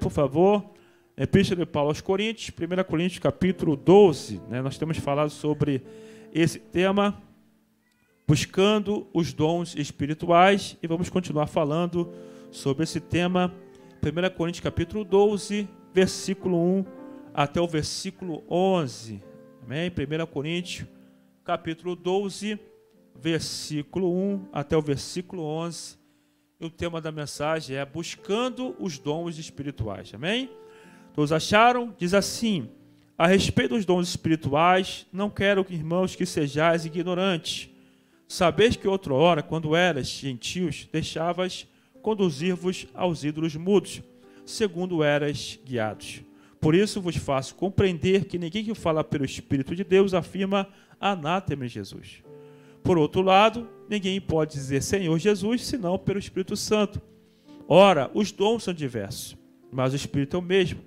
por favor, Epístola de Paulo aos Coríntios, 1 Coríntios capítulo 12. Né? Nós temos falado sobre esse tema, buscando os dons espirituais, e vamos continuar falando sobre esse tema, 1 Coríntios capítulo 12, versículo 1 até o versículo 11. Amém? 1 Coríntios capítulo 12, versículo 1 até o versículo 11. E o tema da mensagem é buscando os dons espirituais. Amém? Todos acharam? Diz assim: A respeito dos dons espirituais, não quero, irmãos, que sejais ignorantes. Sabeis que outra hora, quando eras gentios, deixavas conduzir-vos aos ídolos mudos, segundo eras guiados. Por isso vos faço compreender que ninguém que fala pelo Espírito de Deus afirma anátema em Jesus. Por outro lado, ninguém pode dizer Senhor Jesus senão pelo Espírito Santo. Ora, os dons são diversos, mas o Espírito é o mesmo.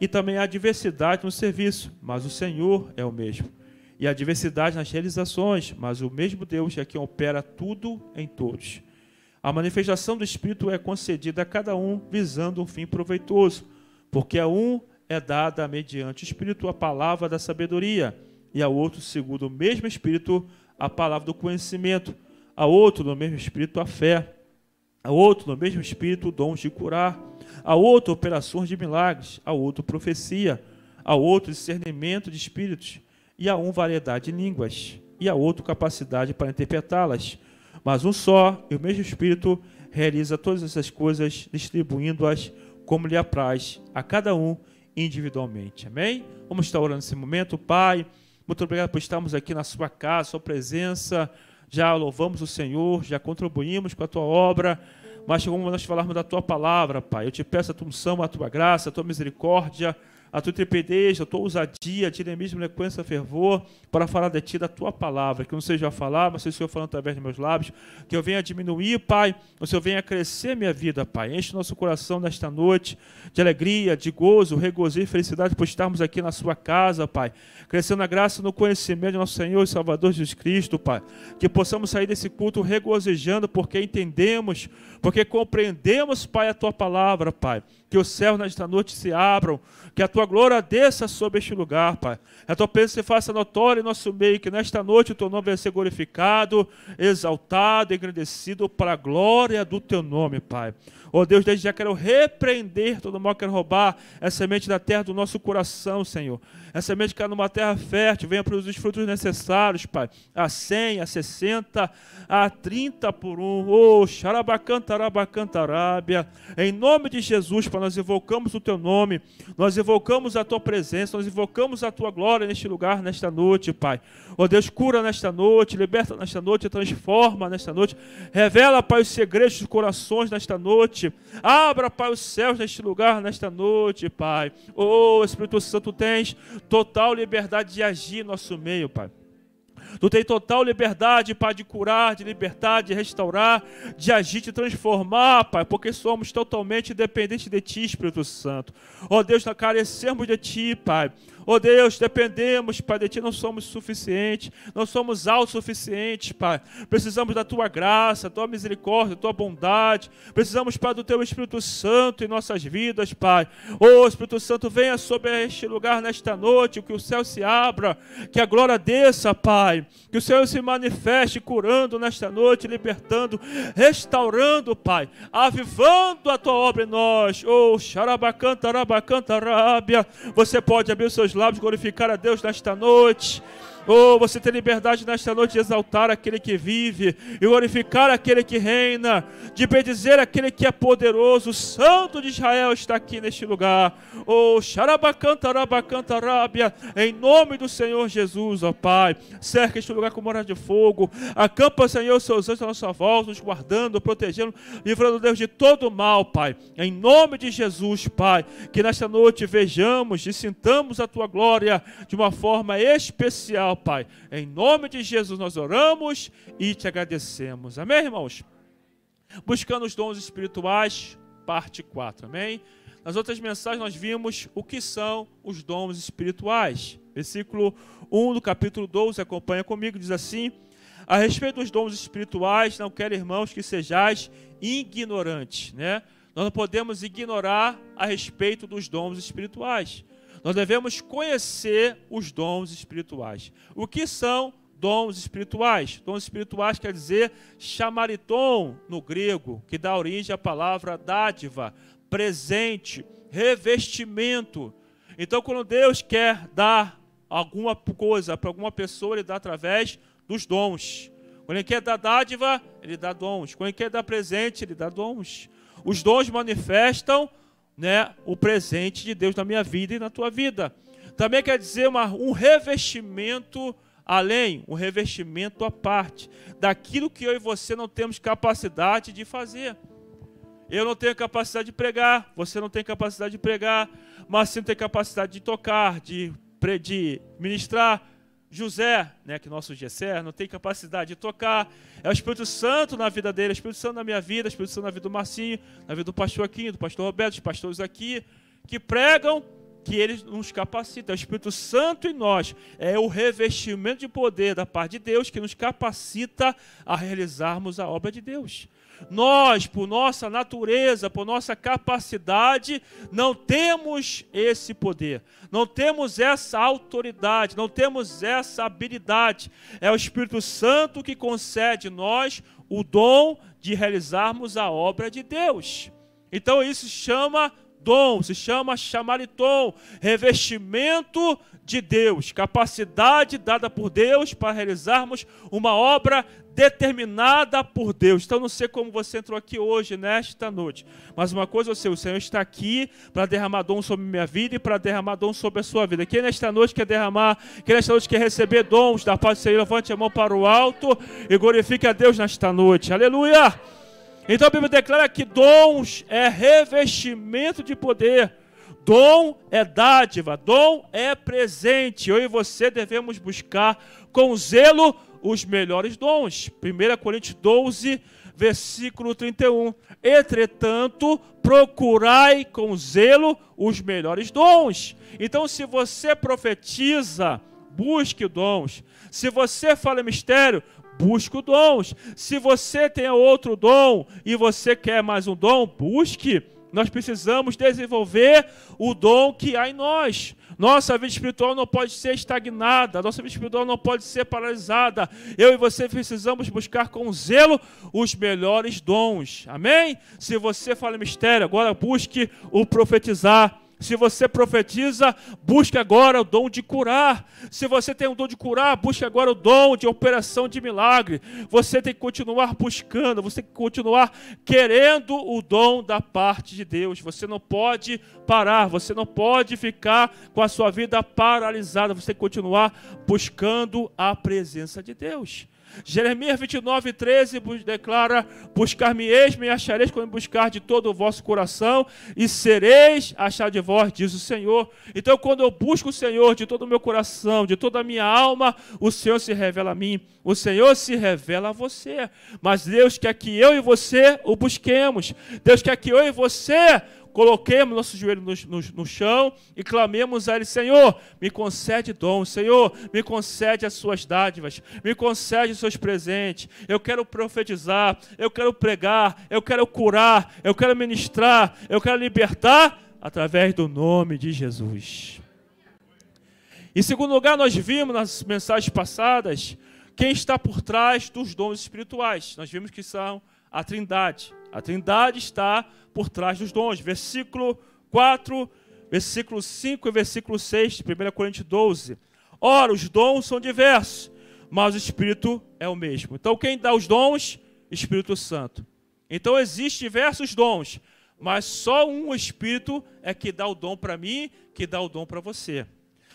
E também há diversidade no serviço, mas o Senhor é o mesmo. E há diversidade nas realizações, mas o mesmo Deus é quem opera tudo em todos. A manifestação do Espírito é concedida a cada um visando um fim proveitoso, porque a um é dada mediante o Espírito a palavra da sabedoria, e a outro, segundo o mesmo Espírito, a palavra do conhecimento, a outro, no mesmo Espírito, a fé, a outro, no mesmo Espírito, dons de curar a outro operações de milagres, a outro profecia, a outro discernimento de espíritos, e a um variedade de línguas, e a outro capacidade para interpretá-las. Mas um só e o mesmo Espírito realiza todas essas coisas, distribuindo-as como lhe apraz a cada um individualmente. Amém? Vamos estar orando nesse momento, Pai. Muito obrigado por estarmos aqui na sua casa, sua presença. Já louvamos o Senhor, já contribuímos com a tua obra mas como nós falarmos da tua palavra, Pai, eu te peço a tua unção, a tua graça, a tua misericórdia, a tua intrepidez, a tua ousadia, a dinamismo, eloquência, fervor, para falar de ti, da tua palavra. Que não seja a falar, mas seja o Senhor falando através dos meus lábios. Que eu venha diminuir, Pai, o Senhor venha crescer minha vida, Pai. Enche nosso coração nesta noite de alegria, de gozo, regozijo e felicidade por estarmos aqui na sua casa, Pai. Crescendo na graça no conhecimento de nosso Senhor e Salvador Jesus Cristo, Pai. Que possamos sair desse culto regozijando, porque entendemos, porque compreendemos, Pai, a tua palavra, Pai. Que os céus nesta noite se abram, que a tua glória desça sobre este lugar, Pai. A tua presença se faça notória em nosso meio, que nesta noite o teu nome venha ser glorificado, exaltado, engrandecido para a glória do teu nome, Pai. Oh Deus, desde já quero repreender todo mal que quer roubar essa semente da terra do nosso coração, Senhor. Essa semente que é numa terra fértil, venha produzir os frutos necessários, Pai. A 100, a 60, a 30 por um. Oh, xarabacantarabacantarabiá. Em nome de Jesus, Pai, nós invocamos o Teu nome, nós invocamos a Tua presença, nós invocamos a Tua glória neste lugar, nesta noite, Pai. Oh Deus, cura nesta noite, liberta nesta noite, transforma nesta noite. Revela, Pai, os segredos dos corações nesta noite noite. Abra, Pai, os céus neste lugar, nesta noite, Pai. Oh, Espírito Santo, tens total liberdade de agir no nosso meio, Pai. Tu tens total liberdade, Pai, de curar, de libertar, de restaurar, de agir, de transformar, Pai, porque somos totalmente dependentes de Ti, Espírito Santo. Ó oh, Deus, nós carecemos de Ti, Pai. Oh Deus, dependemos, Pai, de Ti não somos suficientes, não somos autossuficientes, Pai. Precisamos da Tua graça, da Tua misericórdia, da Tua bondade. Precisamos, Pai, do Teu Espírito Santo em nossas vidas, Pai. Oh Espírito Santo, venha sobre este lugar nesta noite, que o céu se abra, que a glória desça, Pai. Que o Senhor se manifeste curando nesta noite, libertando, restaurando, Pai, avivando a Tua obra em nós. Oh, xarabacanta, arabacanta, rábia. Você pode abrir os seus lábios, glorificar a Deus nesta noite. Oh, você tem liberdade nesta noite de exaltar aquele que vive e glorificar aquele que reina, de bendizer aquele que é poderoso. O Santo de Israel está aqui neste lugar. Oh, xarabacantarabacantarabbia, em nome do Senhor Jesus, ó oh Pai. Cerca este lugar com morada de fogo. Acampa, Senhor, seus anjos à nossa volta, nos guardando, protegendo, livrando Deus de todo mal, Pai. Em nome de Jesus, Pai, que nesta noite vejamos e sintamos a tua glória de uma forma especial, Pai. Em nome de Jesus nós oramos e te agradecemos. Amém, irmãos? Buscando os dons espirituais, parte 4. Amém? Nas outras mensagens nós vimos o que são os dons espirituais. Versículo 1 do capítulo 12, acompanha comigo, diz assim: A respeito dos dons espirituais, não quero, irmãos, que sejais ignorantes, né? nós não podemos ignorar a respeito dos dons espirituais. Nós devemos conhecer os dons espirituais. O que são dons espirituais? Dons espirituais quer dizer chamariton no grego, que dá origem à palavra dádiva, presente, revestimento. Então, quando Deus quer dar alguma coisa para alguma pessoa, Ele dá através dos dons. Quando Ele quer dar dádiva, Ele dá dons. Quando Ele quer dar presente, Ele dá dons. Os dons manifestam né, o presente de Deus na minha vida e na tua vida. Também quer dizer uma, um revestimento além, um revestimento à parte, daquilo que eu e você não temos capacidade de fazer. Eu não tenho capacidade de pregar, você não tem capacidade de pregar, mas você tem capacidade de tocar, de, de ministrar. José, né, que nosso Gesser, não tem capacidade de tocar. É o Espírito Santo na vida dele, é o Espírito Santo na minha vida, é o Espírito Santo na vida do Marcinho, na vida do pastor aqui, do pastor Roberto, dos pastores aqui, que pregam que ele nos capacita. É o Espírito Santo em nós. É o revestimento de poder da parte de Deus que nos capacita a realizarmos a obra de Deus. Nós, por nossa natureza, por nossa capacidade, não temos esse poder, não temos essa autoridade, não temos essa habilidade. É o Espírito Santo que concede nós o dom de realizarmos a obra de Deus. Então isso chama dom, se chama chamariton, revestimento de Deus, capacidade dada por Deus para realizarmos uma obra determinada por Deus. Então, não sei como você entrou aqui hoje, nesta noite, mas uma coisa eu sei: o Senhor está aqui para derramar dom sobre minha vida e para derramar dom sobre a sua vida. Quem nesta noite quer derramar, quem nesta noite quer receber dons da paz do Senhor, levante a mão para o alto e glorifique a Deus nesta noite. Aleluia! Então a Bíblia declara que dons é revestimento de poder. Dom é dádiva, dom é presente. Eu e você devemos buscar com zelo os melhores dons. 1 Coríntios 12, versículo 31. Entretanto, procurai com zelo os melhores dons. Então, se você profetiza, busque dons. Se você fala mistério, busque dons. Se você tem outro dom e você quer mais um dom, busque. Nós precisamos desenvolver o dom que há em nós. Nossa vida espiritual não pode ser estagnada, nossa vida espiritual não pode ser paralisada. Eu e você precisamos buscar com zelo os melhores dons. Amém? Se você fala mistério, agora busque o profetizar. Se você profetiza, busque agora o dom de curar. Se você tem o dom de curar, busque agora o dom de operação de milagre. Você tem que continuar buscando, você tem que continuar querendo o dom da parte de Deus. Você não pode parar, você não pode ficar com a sua vida paralisada. Você tem que continuar buscando a presença de Deus. Jeremias 29, 13 declara: Buscar-me-eis, me achareis quando buscar de todo o vosso coração, e sereis achar de vós, diz o Senhor. Então, quando eu busco o Senhor de todo o meu coração, de toda a minha alma, o Senhor se revela a mim, o Senhor se revela a você. Mas Deus quer que eu e você o busquemos, Deus quer que eu e você coloquemos nosso joelho no, no, no, chão e clamemos a Ele: Senhor, me concede dom, Senhor, me concede as suas dádivas, me concede os seus presentes. Eu quero profetizar, eu quero pregar, eu quero curar, eu quero ministrar, eu quero libertar através do nome de Jesus. Em segundo lugar, nós vimos nas mensagens passadas quem está por trás dos dons espirituais. Nós vimos que são a Trindade. A Trindade está por trás dos dons. Versículo 4, versículo 5 e versículo 6 de 1 Coríntios 12. Ora, os dons são diversos, mas o Espírito é o mesmo. Então, quem dá os dons? Espírito Santo. Então, existem diversos dons, mas só um Espírito é que dá o dom para mim, que dá o dom para você.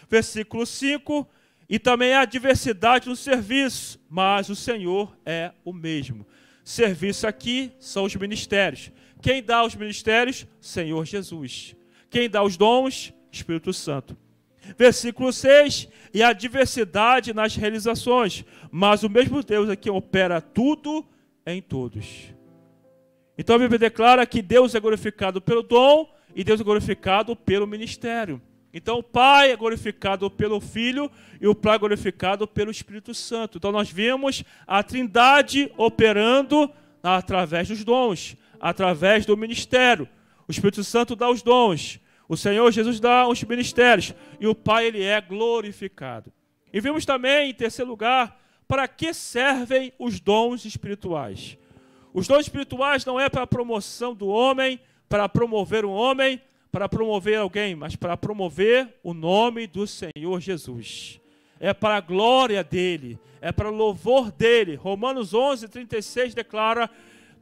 Versículo 5. E também há diversidade no serviço, mas o Senhor é o mesmo. Serviço aqui são os ministérios. Quem dá os ministérios? Senhor Jesus. Quem dá os dons? Espírito Santo. Versículo 6: E a diversidade nas realizações, mas o mesmo Deus é quem opera tudo em todos. Então a Bíblia declara que Deus é glorificado pelo dom e Deus é glorificado pelo ministério. Então o Pai é glorificado pelo Filho e o Pai é glorificado pelo Espírito Santo. Então nós vimos a Trindade operando através dos dons. através do ministério. O Espírito Santo dá os dons. O Senhor Jesus dá os ministérios. E o Pai, ele é glorificado. E vimos também, em terceiro lugar, para que servem os dons espirituais. Os dons espirituais não é para a promoção do homem, para promover um homem, para promover alguém, mas para promover o nome do Senhor Jesus. É para a glória dele, é para o louvor dele. Romanos 11, 36 declara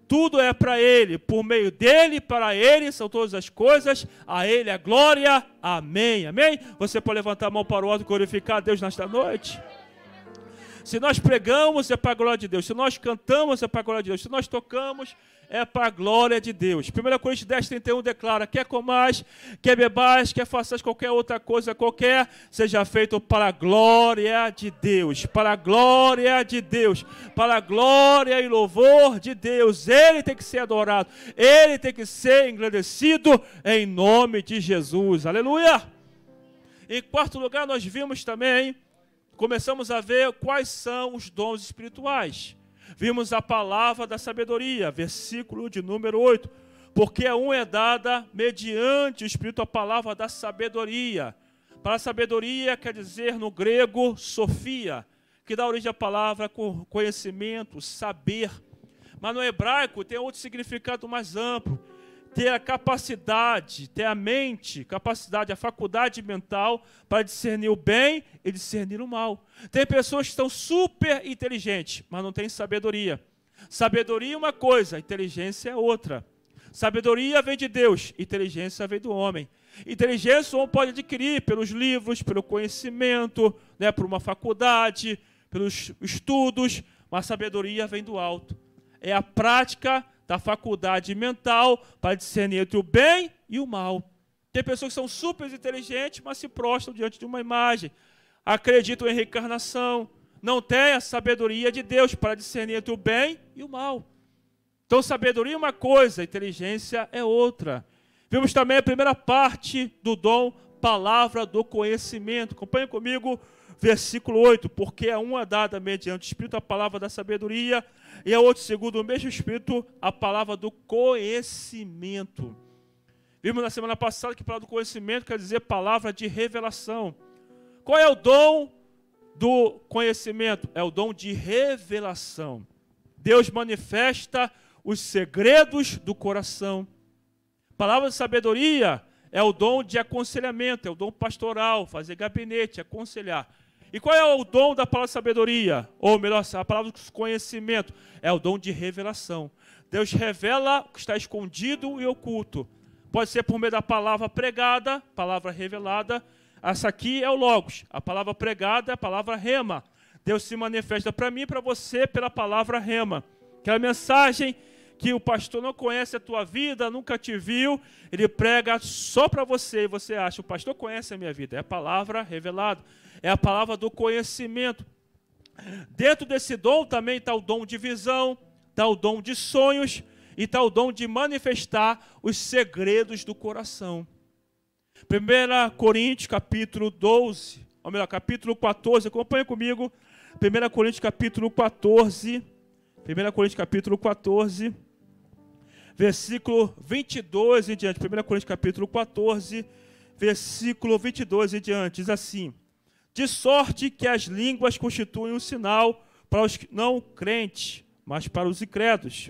tudo é para Ele, por meio dele, para Ele são todas as coisas, a Ele a glória, amém, amém. Você pode levantar a mão para o alto e glorificar a Deus nesta noite? Se nós pregamos, é para a glória de Deus. Se nós cantamos, é para a glória de Deus. Se nós tocamos, é para a glória de Deus. 1 Coríntios 10, 31 declara: quer comais, quer bebais, quer façais qualquer outra coisa qualquer, seja feito para a glória de Deus. Para a glória de Deus. Para a glória e louvor de Deus. Ele tem que ser adorado. Ele tem que ser engrandecido em nome de Jesus. Aleluia! Em quarto lugar, nós vimos também, começamos a ver quais são os dons espirituais. Vimos a palavra da sabedoria, versículo de número 8. Porque a um é dada mediante o Espírito a palavra da sabedoria. Para sabedoria quer dizer no grego sofia, que dá origem à palavra conhecimento, saber. Mas no hebraico tem outro significado mais amplo, ter a capacidade, ter a mente, capacidade, a faculdade mental para discernir o bem e discernir o mal. Tem pessoas que estão super inteligentes, mas não têm sabedoria. Sabedoria é uma coisa, inteligência é outra. Sabedoria vem de Deus, inteligência vem do homem. Inteligência o homem pode adquirir pelos livros, pelo conhecimento, né, por uma faculdade, pelos estudos, mas sabedoria vem do alto. É a prática da faculdade mental para discernir entre o bem e o mal. Tem pessoas que são super inteligentes, mas se prostram diante de uma imagem. Acreditam em reencarnação. Não têm a sabedoria de Deus para discernir entre o bem e o mal. Então, sabedoria é uma coisa, inteligência é outra. Vimos também a primeira parte do dom, palavra do conhecimento. Acompanhe comigo, versículo 8. Porque a uma dada mediante o Espírito a palavra da sabedoria, e a outro, segundo o mesmo Espírito, a palavra do conhecimento. Vimos na semana passada que a palavra do conhecimento quer dizer palavra de revelação. Qual é o dom do conhecimento? É o dom de revelação. Deus manifesta os segredos do coração. Palavra de sabedoria é o dom de aconselhamento, é o dom pastoral, fazer gabinete, aconselhar. E qual é o dom da palavra de sabedoria? Ou melhor, a palavra de conhecimento? É o dom de revelação. Deus revela o que está escondido e oculto. Pode ser por meio da palavra pregada, palavra revelada. Essa aqui é o Logos. A palavra pregada é a palavra rema. Deus se manifesta para mim e para você pela palavra rema. Aquela mensagem que o pastor não conhece a tua vida, nunca te viu, ele prega só para você e você acha, o pastor conhece a minha vida. É a palavra revelada é a palavra do conhecimento. Dentro desse dom também está o dom de visão, está o dom de sonhos e está o dom de manifestar os segredos do coração. 1 Coríntios capítulo 12, ou melhor, capítulo 14, acompanha comigo. 1 Coríntios capítulo 14, 1 Coríntios capítulo 14, versículo 22 em diante. 1 Coríntios capítulo 14, versículo 22 em diante, diz assim: de sorte que as línguas constituem um sinal para os não crentes, mas para os incrédulos.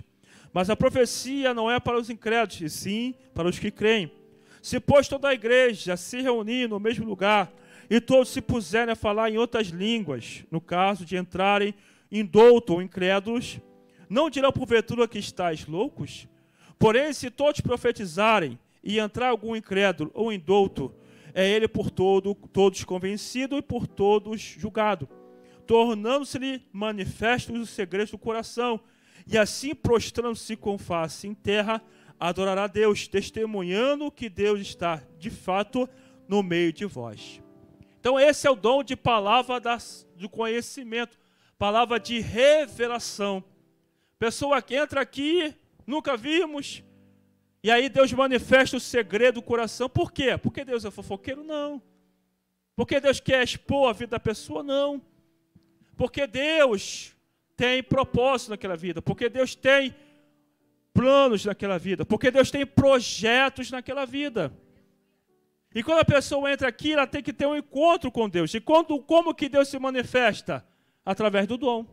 Mas a profecia não é para os incrédulos, e sim para os que creem. Se, pois, toda a igreja se reunir no mesmo lugar, e todos se puserem a falar em outras línguas, no caso de entrarem indouto ou incrédulos, não dirão porventura que estáis loucos? Porém, se todos profetizarem e entrar algum incrédulo ou indouto, é ele por todo, todos convencido e por todos julgado, tornando-se-lhe manifestos os segredos do coração, e assim prostrando-se com face em terra, adorará Deus, testemunhando que Deus está de fato no meio de vós. Então, esse é o dom de palavra do conhecimento, palavra de revelação. Pessoa que entra aqui, nunca vimos, e aí Deus manifesta o segredo do coração. Por quê? Porque Deus é fofoqueiro? Não. Porque Deus quer expor a vida da pessoa? Não. Porque Deus tem propósito naquela vida. Porque Deus tem planos naquela vida, porque Deus tem projetos naquela vida. E quando a pessoa entra aqui, ela tem que ter um encontro com Deus. E quando, como que Deus se manifesta? Através do dom.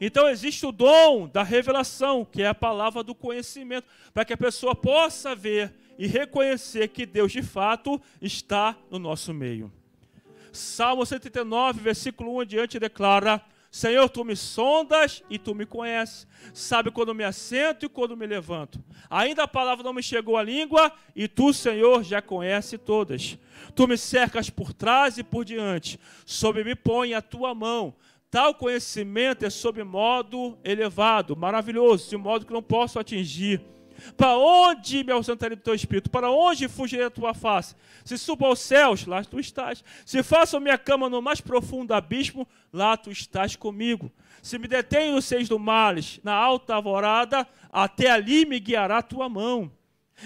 Então existe o dom da revelação, que é a palavra do conhecimento, para que a pessoa possa ver e reconhecer que Deus de fato está no nosso meio. Salmo 139, versículo 1 adiante declara: Senhor, tu me sondas e tu me conheces. Sabe quando me assento e quando me levanto. Ainda a palavra não me chegou à língua e tu, Senhor, já conhece todas. Tu me cercas por trás e por diante. Sobre me põe a tua mão. Tal conhecimento é sob modo elevado, maravilhoso, de modo que não posso atingir. Para onde me ausentarei do teu espírito? Para onde fugirei da tua face? Se subo aos céus, lá tu estás. Se faço minha cama no mais profundo abismo, lá tu estás comigo. Se me detenho nos seis do males, na alta alvorada, até ali me guiará tua mão.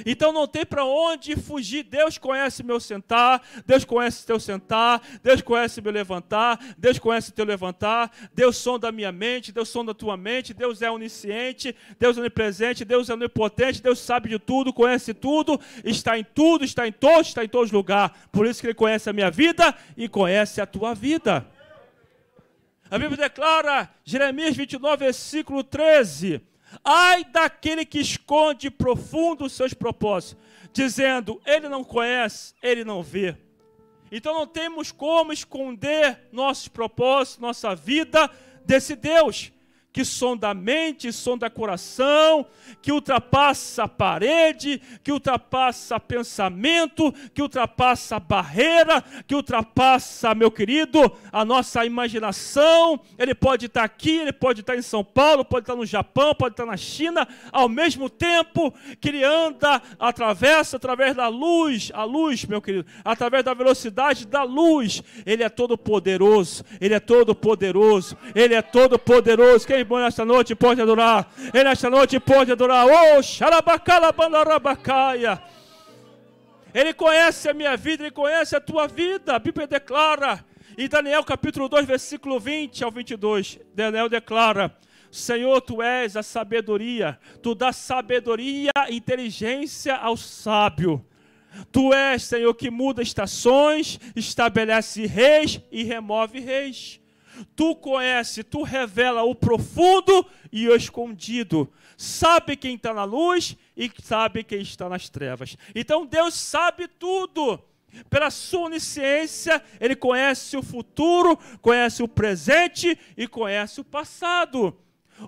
Então não tem para onde fugir. Deus conhece meu sentar, Deus conhece teu sentar, Deus conhece meu levantar, Deus conhece teu levantar, Deus sonda a minha mente, Deus sonda a tua mente, Deus é onisciente, Deus é onipresente, Deus é onipotente, Deus sabe de tudo, conhece tudo, está em tudo, está em todos, está em todos os lugares. Por isso que Ele conhece a minha vida e conhece a tua vida. A Bíblia declara, Jeremias 29, versículo 13 Ai daquele que esconde profundo os seus propósitos, dizendo: Ele não conhece, ele não vê. Então não temos como esconder nossos propósitos, nossa vida desse Deus que sonda a mente, sonda coração, que ultrapassa a parede, que ultrapassa pensamento, que ultrapassa a barreira, que ultrapassa, meu querido, a nossa imaginação. Ele pode estar aqui, ele pode estar em São Paulo, pode estar no Japão, pode estar na China, ao mesmo tempo que ele anda, atravessa através da luz, a luz, meu querido, através da velocidade da luz. Ele é todo poderoso, ele é todo poderoso, ele é todo poderoso. Quem irmão nesta noite pode adorar. Ele nesta noite pode adorar. Oh, xarabacalabanarabacaia. Ele conhece a minha vida, ele conhece a tua vida. A Bíblia declara em Daniel capítulo 2, versículo 20 ao 22. Daniel declara: Senhor, tu és a sabedoria, tu dás sabedoria e inteligência ao sábio. Tu és, Senhor, que muda estações, estabelece reis e remove reis. Tu conhece, tu revela o profundo e o escondido. Sabe quem está na luz e sabe quem está nas trevas. Então Deus sabe tudo. Pela sua onisciência, Ele conhece o futuro, conhece o presente e conhece o passado.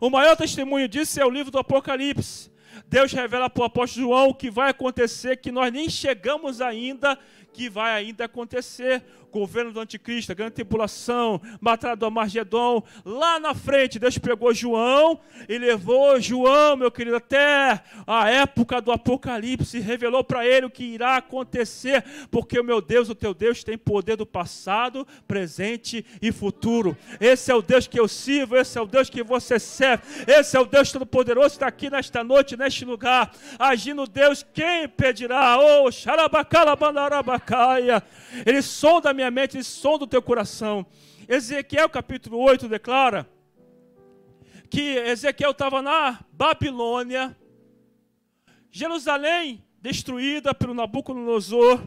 O maior testemunho disso é o livro do Apocalipse. Deus revela para o apóstolo João o que vai acontecer, que nós nem chegamos ainda, que vai ainda acontecer governo do anticristo, grande tribulação, batalha do Amargedon. Lá na frente, Deus pegou João e levou João, meu querido, até a época do Apocalipse, revelou para ele o que irá acontecer, porque o meu Deus, o teu Deus, tem poder do passado, presente e futuro. Esse é o Deus que eu sirvo, esse é o Deus que você serve, esse é o Deus Todo-Poderoso que está aqui nesta noite, neste lugar, agindo Deus, quem pedirá? Oh, Ele sonda a minha mente, ele sonda o teu coração. Ezequiel capítulo 8 declara que Ezequiel estava na Babilônia, Jerusalém destruída pelo Nabucodonosor.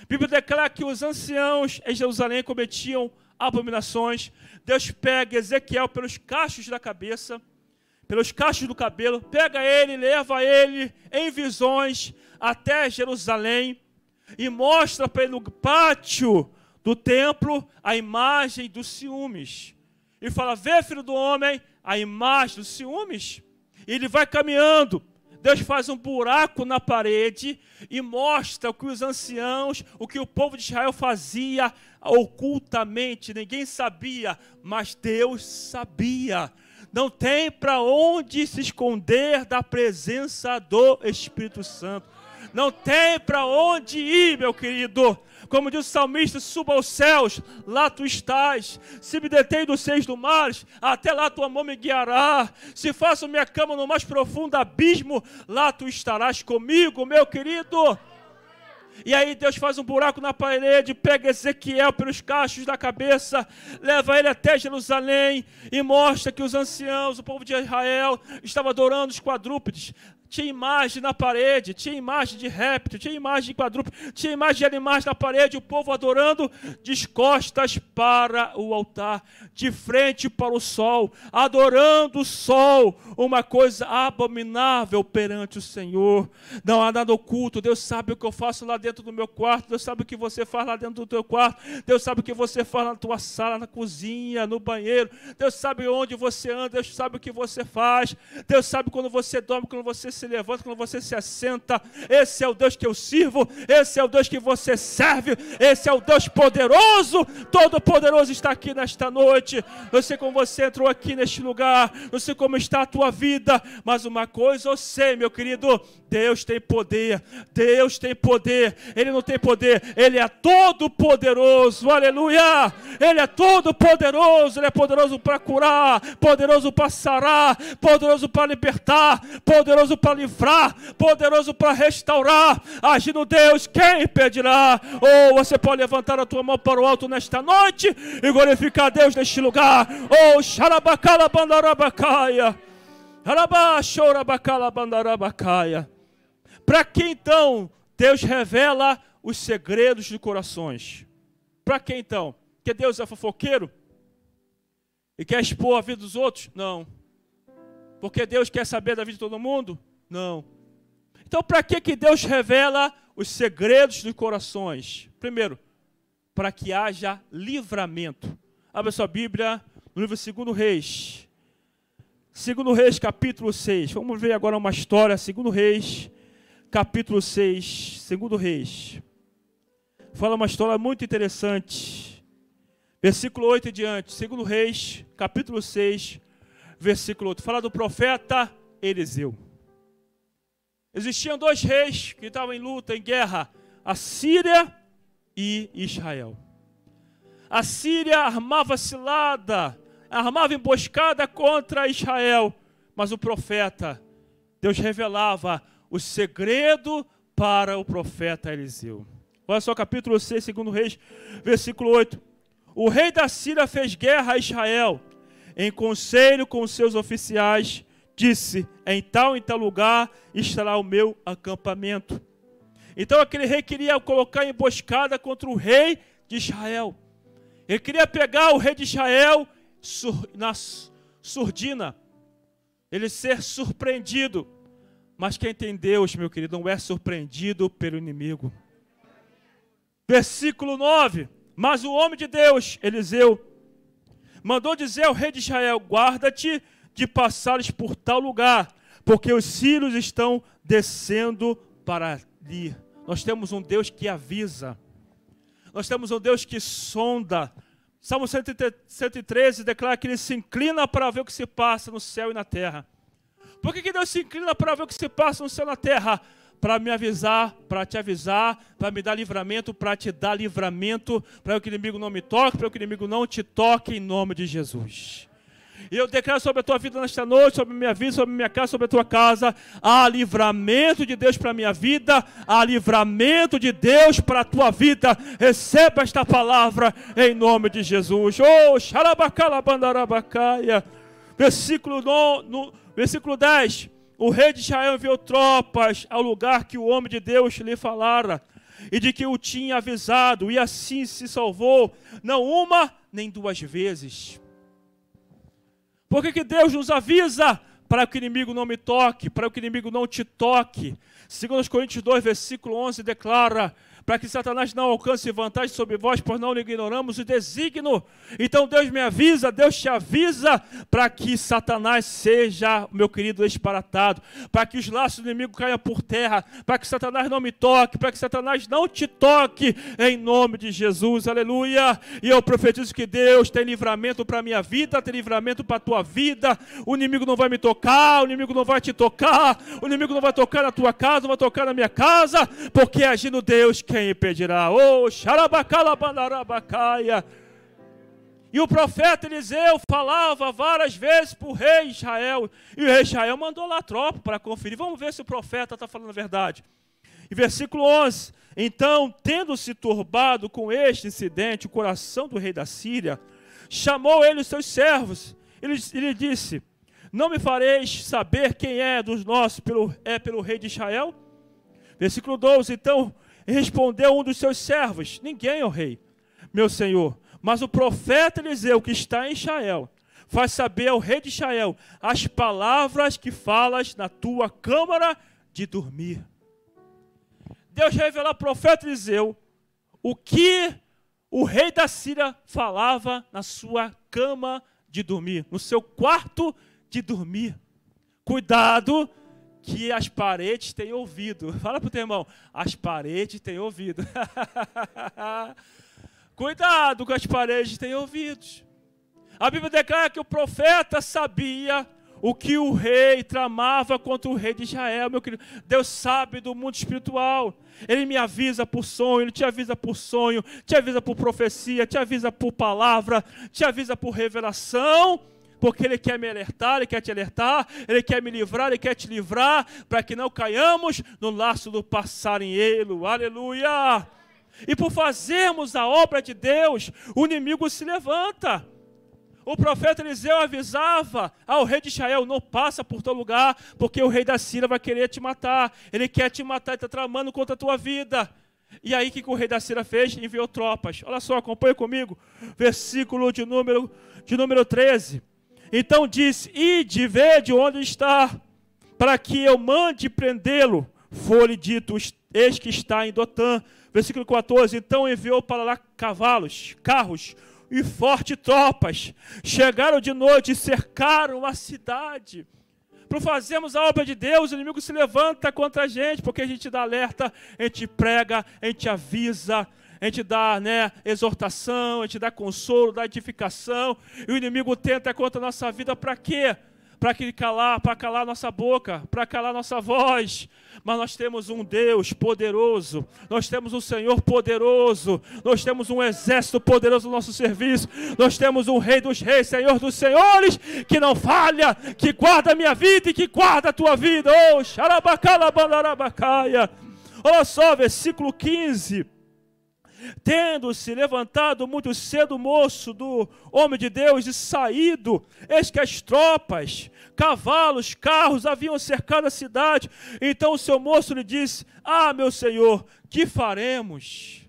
A Bíblia declara que os anciãos em Jerusalém cometiam abominações. Deus pega Ezequiel pelos cachos da cabeça, pelos cachos do cabelo, pega ele, leva ele em visões até Jerusalém e mostra no pátio do templo a imagem dos ciúmes. E fala: Vê, filho do homem, a imagem dos ciúmes. E ele vai caminhando. Deus faz um buraco na parede e mostra o que os anciãos, o que o povo de Israel fazia ocultamente. Ninguém sabia, mas Deus sabia. Não tem para onde se esconder da presença do Espírito Santo. Não tem para onde ir, meu querido. Como diz o salmista, suba aos céus, lá tu estás. Se me detém dos seis do mar, até lá tua mão me guiará. Se faço minha cama no mais profundo abismo, lá tu estarás comigo, meu querido. E aí Deus faz um buraco na parede, pega Ezequiel pelos cachos da cabeça, leva ele até Jerusalém e mostra que os anciãos, o povo de Israel, estavam adorando os quadrúpedes tinha imagem na parede, tinha imagem de réptil, tinha imagem de quadrúpede, tinha imagem de animais na parede, o povo adorando de costas para o altar, de frente para o sol, adorando o sol, uma coisa abominável perante o Senhor. Não há nada oculto, Deus sabe o que eu faço lá dentro do meu quarto, Deus sabe o que você faz lá dentro do teu quarto, Deus sabe o que você faz na tua sala, na cozinha, no banheiro, Deus sabe onde você anda, Deus sabe o que você faz, Deus sabe quando você dorme, quando você se levanta, quando você se assenta. Esse é o Deus que eu sirvo, esse é o Deus que você serve, esse é o Deus poderoso, todo-poderoso está aqui nesta noite. Não sei como você entrou aqui neste lugar, não sei como está a tua vida, mas uma coisa eu sei, meu querido: Deus tem poder, Deus tem poder, Ele não tem poder, Ele é todo-poderoso, aleluia! Ele é todo-poderoso, Ele é poderoso para curar, poderoso para sarar, poderoso para libertar, poderoso para livrar, poderoso para restaurar. Agindo Deus, quem impedirá? Ou oh, você pode levantar a tua mão para o alto nesta noite e glorificar a Deus neste lugar. Ou oh, xarabacala bandarabacaia. Para que então Deus revela os segredos de corações? Para que então? Que Deus é fofoqueiro? E quer expor a vida dos outros? Não. Porque Deus quer saber da vida de todo mundo? Não. Então, para que, que Deus revela os segredos dos corações? Primeiro, para que haja livramento. Abra sua Bíblia no livro 2 Reis. 2 Reis, capítulo 6. Vamos ver agora uma história. 2 Reis, capítulo 6. 2 Reis. Fala uma história muito interessante. Versículo 8 e diante. 2 Reis, capítulo 6, versículo 8. Fala do profeta Eliseu. Existiam dois reis que estavam em luta, em guerra: a Síria e Israel. A Síria armava cilada, armava emboscada contra Israel, mas o profeta, Deus revelava o segredo para o profeta Eliseu. Olha só, capítulo 6, segundo Reis, versículo 8. O rei da Síria fez guerra a Israel, em conselho com seus oficiais disse: Em tal e tal lugar estará o meu acampamento. Então aquele rei queria colocar emboscada contra o rei de Israel. Ele queria pegar o rei de Israel na surdina, ele ser surpreendido. Mas quem tem Deus, meu querido, não é surpreendido pelo inimigo. Versículo 9: Mas o homem de Deus, Eliseu, mandou dizer ao rei de Israel: Guarda-te de passares por tal lugar, porque os sírios estão descendo para ali. Nós temos um Deus que avisa. Nós temos um Deus que sonda. Salmo 113 declara que ele se inclina para ver o que se passa no céu e na terra. Por que, que Deus se inclina para ver o que se passa no céu e na terra? Para me avisar, para te avisar, para me dar livramento, para te dar livramento, para que o inimigo não me toque, para que o inimigo não te toque, em nome de Jesus. E eu declaro sobre a tua vida nesta noite, sobre a minha vida, sobre a minha casa, sobre a tua casa, há livramento de Deus para a minha vida, há livramento de Deus para a tua vida. Receba esta palavra em nome de Jesus. Oh, xarabacalabandarabacaya. Versículo, no, no, versículo 10. O rei de Israel enviou tropas ao lugar que o homem de Deus lhe falara, e de que o tinha avisado, e assim se salvou, não uma nem duas vezes. Por que, que Deus nos avisa? Para que o inimigo não me toque, para que o inimigo não te toque. Segundo Coríntios 2, versículo 11, declara para que Satanás não alcance vantagem sobre vós, por não lhe ignoramos o desígnio. Então Deus me avisa, Deus te avisa, para que Satanás seja, meu querido, disparatado, para que os laços do inimigo caiam por terra, para que Satanás não me toque, para que Satanás não te toque, em nome de Jesus, aleluia. E eu profetizo que Deus tem livramento para a minha vida, tem livramento para a tua vida. O inimigo não vai me tocar, o inimigo não vai te tocar, o inimigo não vai tocar na tua casa, não vai tocar na minha casa, porque agindo Deus, que quem impedirá? Oh. E o profeta Eliseu falava várias vezes para o rei Israel. E o rei Israel mandou lá tropa para conferir. Vamos ver se o profeta está falando a verdade. E versículo 11: Então, tendo-se turbado com este incidente o coração do rei da Síria, chamou ele os seus servos. Ele, ele disse: Não me fareis saber quem é dos nossos pelo, é pelo rei de Israel? Versículo 12: Então respondeu um dos seus servos: Ninguém, ó rei, meu senhor, mas o profeta Eliseu, que está em Israel, faz saber ao rei de Israel as palavras que falas na tua câmara de dormir. Deus revela ao profeta Eliseu o que o rei da Síria falava na sua cama de dormir, no seu quarto de dormir. Cuidado que as paredes têm ouvido. Fala para o teu irmão, as paredes têm ouvido. Cuidado com as paredes têm ouvidos. A Bíblia declara que o profeta sabia o que o rei tramava contra o rei de Israel, meu querido. Deus sabe do mundo espiritual. Ele me avisa por sonho, ele te avisa por sonho, te avisa por profecia, te avisa por palavra, te avisa por revelação, porque ele quer me alertar, ele quer te alertar, ele quer me livrar, ele quer te livrar, para que não caiamos no laço do passarinheiro. Aleluia! E por fazermos a obra de Deus, o inimigo se levanta. O profeta Eliseu avisava ao rei de Israel: não passa por teu lugar, porque o rei da Síria vai querer te matar. Ele quer te matar e está tramando contra a tua vida. E aí, o que, que o rei da Síria fez? Enviou tropas. Olha só, acompanha comigo. Versículo de número, de número 13. Então disse: Ide, vede onde está, para que eu mande prendê-lo. Foi-lhe dito: Eis que está em Dotã. Versículo 14. Então enviou para lá cavalos, carros, e fortes tropas chegaram de noite e cercaram a cidade. Para fazermos a obra de Deus, o inimigo se levanta contra a gente, porque a gente dá alerta, a gente prega, a gente avisa, a gente dá né, exortação, a gente dá consolo, dá edificação, e o inimigo tenta contra a nossa vida para quê? Para calar, para calar nossa boca, para calar nossa voz, mas nós temos um Deus poderoso, nós temos um Senhor poderoso, nós temos um exército poderoso no nosso serviço, nós temos um Rei dos Reis, Senhor dos Senhores, que não falha, que guarda a minha vida e que guarda a tua vida. Oh. Olha só, versículo 15 tendo-se levantado muito cedo o moço do homem de Deus e saído, eis que as tropas, cavalos, carros haviam cercado a cidade. Então o seu moço lhe disse: Ah, meu senhor, que faremos?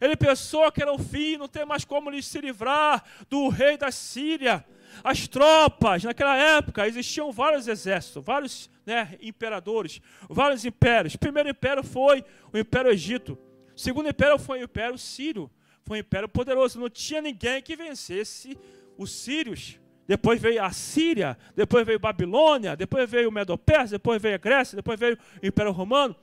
Ele pensou que era o fim, não tem mais como lhe se livrar do rei da Síria. As tropas, naquela época, existiam vários exércitos, vários né, imperadores, vários impérios. O primeiro império foi o Império Egito. O segundo império foi o Império Sírio. Foi um império poderoso. Não tinha ninguém que vencesse os sírios. Depois veio a Síria, depois veio Babilônia, depois veio o Medo-Persa, depois veio a Grécia, depois veio o Império Romano.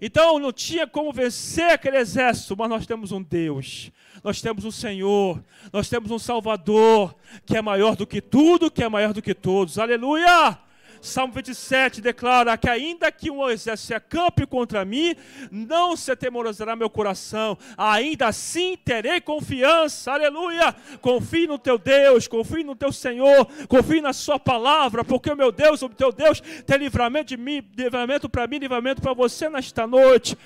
Então não tinha como vencer aquele exército, mas nós temos um Deus, nós temos um Senhor, nós temos um Salvador que é maior do que tudo, que é maior do que todos. Aleluia! Salmo 27 declara que ainda que um exército se acampe contra mim, não se atemorizará meu coração, ainda assim terei confiança, aleluia, confie no teu Deus, confie no teu Senhor, confie na sua palavra, porque o meu Deus, o teu Deus, tem livramento de mim, livramento para mim, livramento para você nesta noite.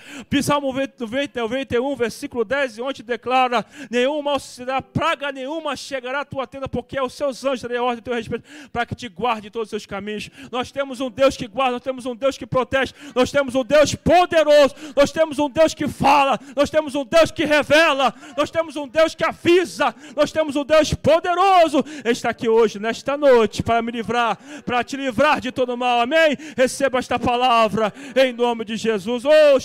Salmo 91, versículo 10 e 11 declara, nenhum mal se dará, praga nenhuma chegará à tua tenda, porque é os seus anjos darei ordem a teu respeito, para que te guarde todos os seus caminhos. Nós temos um Deus que guarda, nós temos um Deus que protege, nós temos um Deus poderoso, nós temos um Deus que fala, nós temos um Deus que revela, nós temos um Deus que avisa, nós temos um Deus poderoso. Ele está aqui hoje, nesta noite, para me livrar, para te livrar de todo mal. Amém? Receba esta palavra em nome de Jesus. Oh.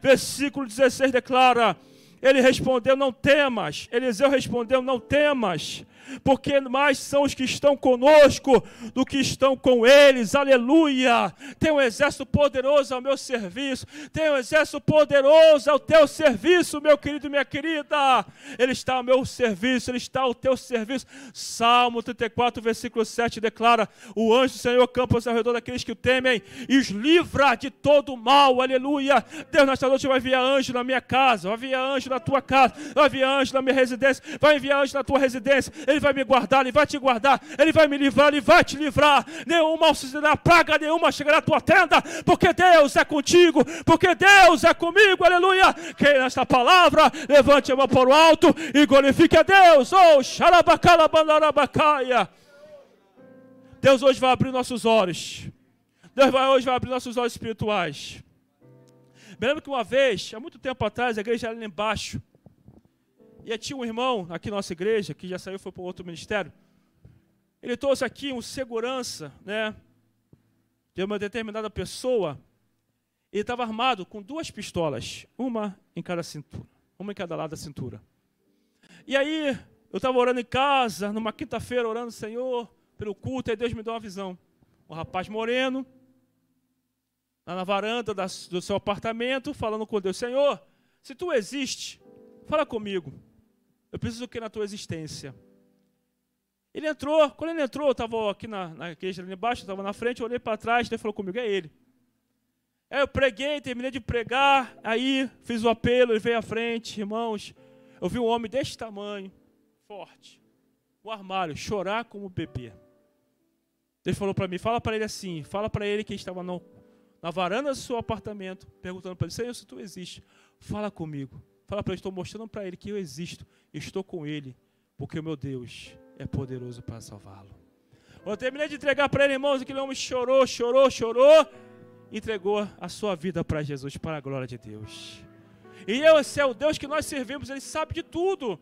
Versículo 16 declara. Ele respondeu: Não temas. Eliseu respondeu: Não temas porque mais são os que estão conosco do que estão com eles. Aleluia! Tem um exército poderoso ao meu serviço, tem um exército poderoso ao teu serviço, meu querido e minha querida. Ele está ao meu serviço, ele está ao teu serviço. Salmo 34, versículo 7 declara: O anjo do Senhor campa ao redor daqueles que o temem e os livra de todo mal. Aleluia! Deus, nesta noite vai enviar anjo na minha casa, vai enviar anjo na tua casa, vai enviar anjo na minha residência, vai enviar anjo na tua residência. Ele Ele vai me guardar, Ele vai te guardar, Ele vai me livrar, Ele vai te livrar. Nenhum mal sucederá, praga nenhuma chegará à tua tenda, porque Deus é contigo, porque Deus é comigo, aleluia. Quem nesta palavra, levante a mão para o alto e glorifique a Deus. Oh. Deus hoje vai abrir nossos olhos. Deus vai, hoje vai abrir nossos olhos espirituais. Me lembro que uma vez, há muito tempo atrás, a igreja era lá embaixo. E tinha um irmão aqui na nossa igreja, que já saiu e foi para outro ministério. Ele trouxe aqui um segurança, né? De uma determinada pessoa. Ele estava armado com duas pistolas, uma em cada cintura, uma em cada lado da cintura. E aí, eu estava orando em casa, numa quinta-feira, orando, Senhor, pelo culto, aí Deus me deu uma visão. Um rapaz moreno, na varanda do seu apartamento, falando com Deus: Senhor, se tu existe, fala comigo. Eu preciso que na tua existência. Ele entrou, quando ele entrou, eu estava aqui na, na igreja ali embaixo, estava na frente, eu olhei para trás, ele falou comigo: é ele. Aí eu preguei, terminei de pregar, aí fiz o apelo, ele veio à frente, irmãos. Eu vi um homem deste tamanho, forte, o armário, chorar como bebê. Ele falou para mim: fala para ele assim, fala para ele que estava no na varanda do seu apartamento, perguntando para ele: Senhor, se tu existe, fala comigo. Fala para ele: estou mostrando para ele que eu existo, estou com ele, porque o meu Deus é poderoso para salvá-lo. Eu terminei de entregar para ele, irmãos, aquele homem chorou, chorou, chorou, entregou a sua vida para Jesus, para a glória de Deus. E esse é o Deus que nós servimos, ele sabe de tudo.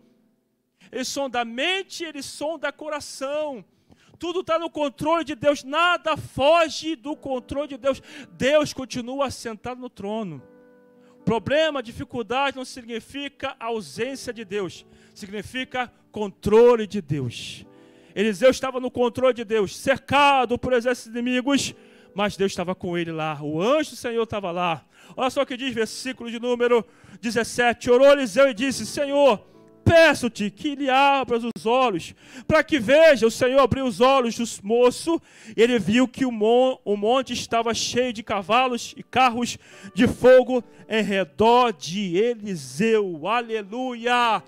Ele sonda a mente, ele sonda o coração. Tudo está no controle de Deus, nada foge do controle de Deus. Deus continua sentado no trono. Problema, dificuldade não significa ausência de Deus, significa controle de Deus. Eliseu estava no controle de Deus, cercado por exércitos inimigos, mas Deus estava com ele lá. O anjo do Senhor estava lá. Olha só o que diz, versículo de número 17. Orou Eliseu e disse: Senhor, peço-te que lhe abras os olhos, para que veja. O Senhor abriu os olhos do moço, e ele viu que o, mon o monte estava cheio de cavalos e carros de fogo em redor de Eliseu. Aleluia!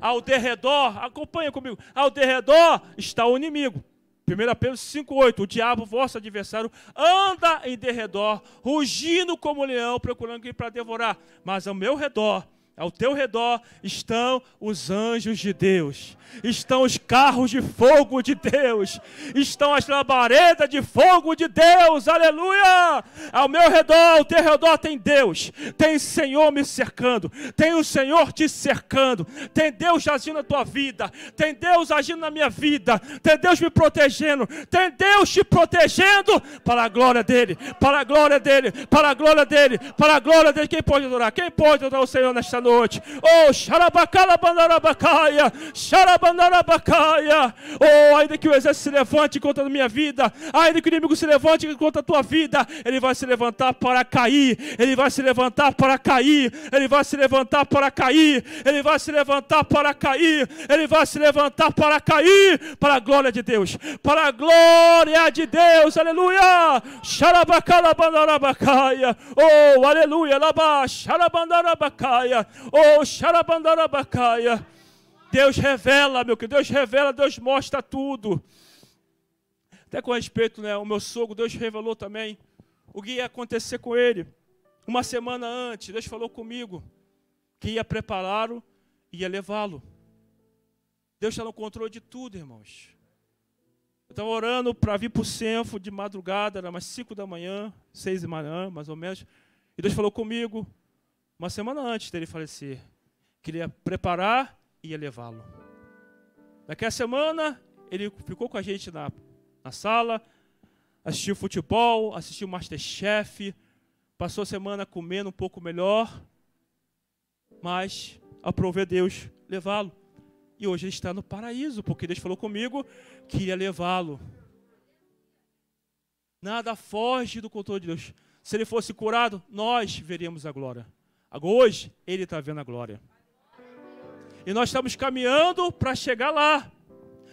Ao derredor, acompanha comigo, ao derredor está o inimigo. 1 Pedro 5,8: O diabo, vosso adversário, anda em derredor, rugindo como leão, procurando alguém para devorar. Mas ao meu redor ao teu redor estão os anjos de Deus, estão os carros de fogo de Deus, estão as labaredas de fogo de Deus, aleluia! Ao meu redor, ao teu redor tem Deus, tem Senhor me cercando, tem o Senhor te cercando, tem Deus agindo na tua vida, tem Deus agindo na minha vida, tem Deus me protegendo, tem Deus te protegendo para a glória dEle, para a glória dEle, para a glória dEle, para a glória dEle. Quem pode adorar? Quem pode adorar o Senhor nesta noite. Oh, xarabacala bandarabacaia, xarabandarabacaia. Oh, ainda que o exército se levante contra a minha vida, ainda que o inimigo se levante contra a tua vida, ele vai se levantar para cair, ele vai se levantar para cair, ele vai se levantar para cair, ele vai se levantar para cair, ele vai se levantar para cair, para a glória de Deus, para a glória de Deus, aleluia. Xarabacala bandarabacaia. Oh, aleluia, labá, xarabandarabacaia. Oh, xarabandarabacaia. Deus revela, meu querido. Deus revela, Deus mostra tudo. Até com respeito, né? O meu sogro, Deus revelou também o que ia acontecer com ele. Uma semana antes, Deus falou comigo que ia prepará-lo e ia levá-lo. Deus está no controle de tudo, irmãos. Eu estava orando para vir para o Senfo de madrugada, era mais 5 da manhã, 6 da manhã, mais ou menos. E Deus falou comigo uma semana antes dele falecer, queria preparar e ia levá-lo. Naquela semana, ele ficou com a gente na, na sala, assistiu futebol, assistiu Masterchef, passou a semana comendo um pouco melhor, mas aprovei Deus levá-lo. E hoje ele está no paraíso, porque Deus falou comigo que ia levá-lo. Nada foge do controle de Deus. Se ele fosse curado, nós veríamos a glória. Hoje, ele está vendo a glória. E nós estamos caminhando para chegar lá.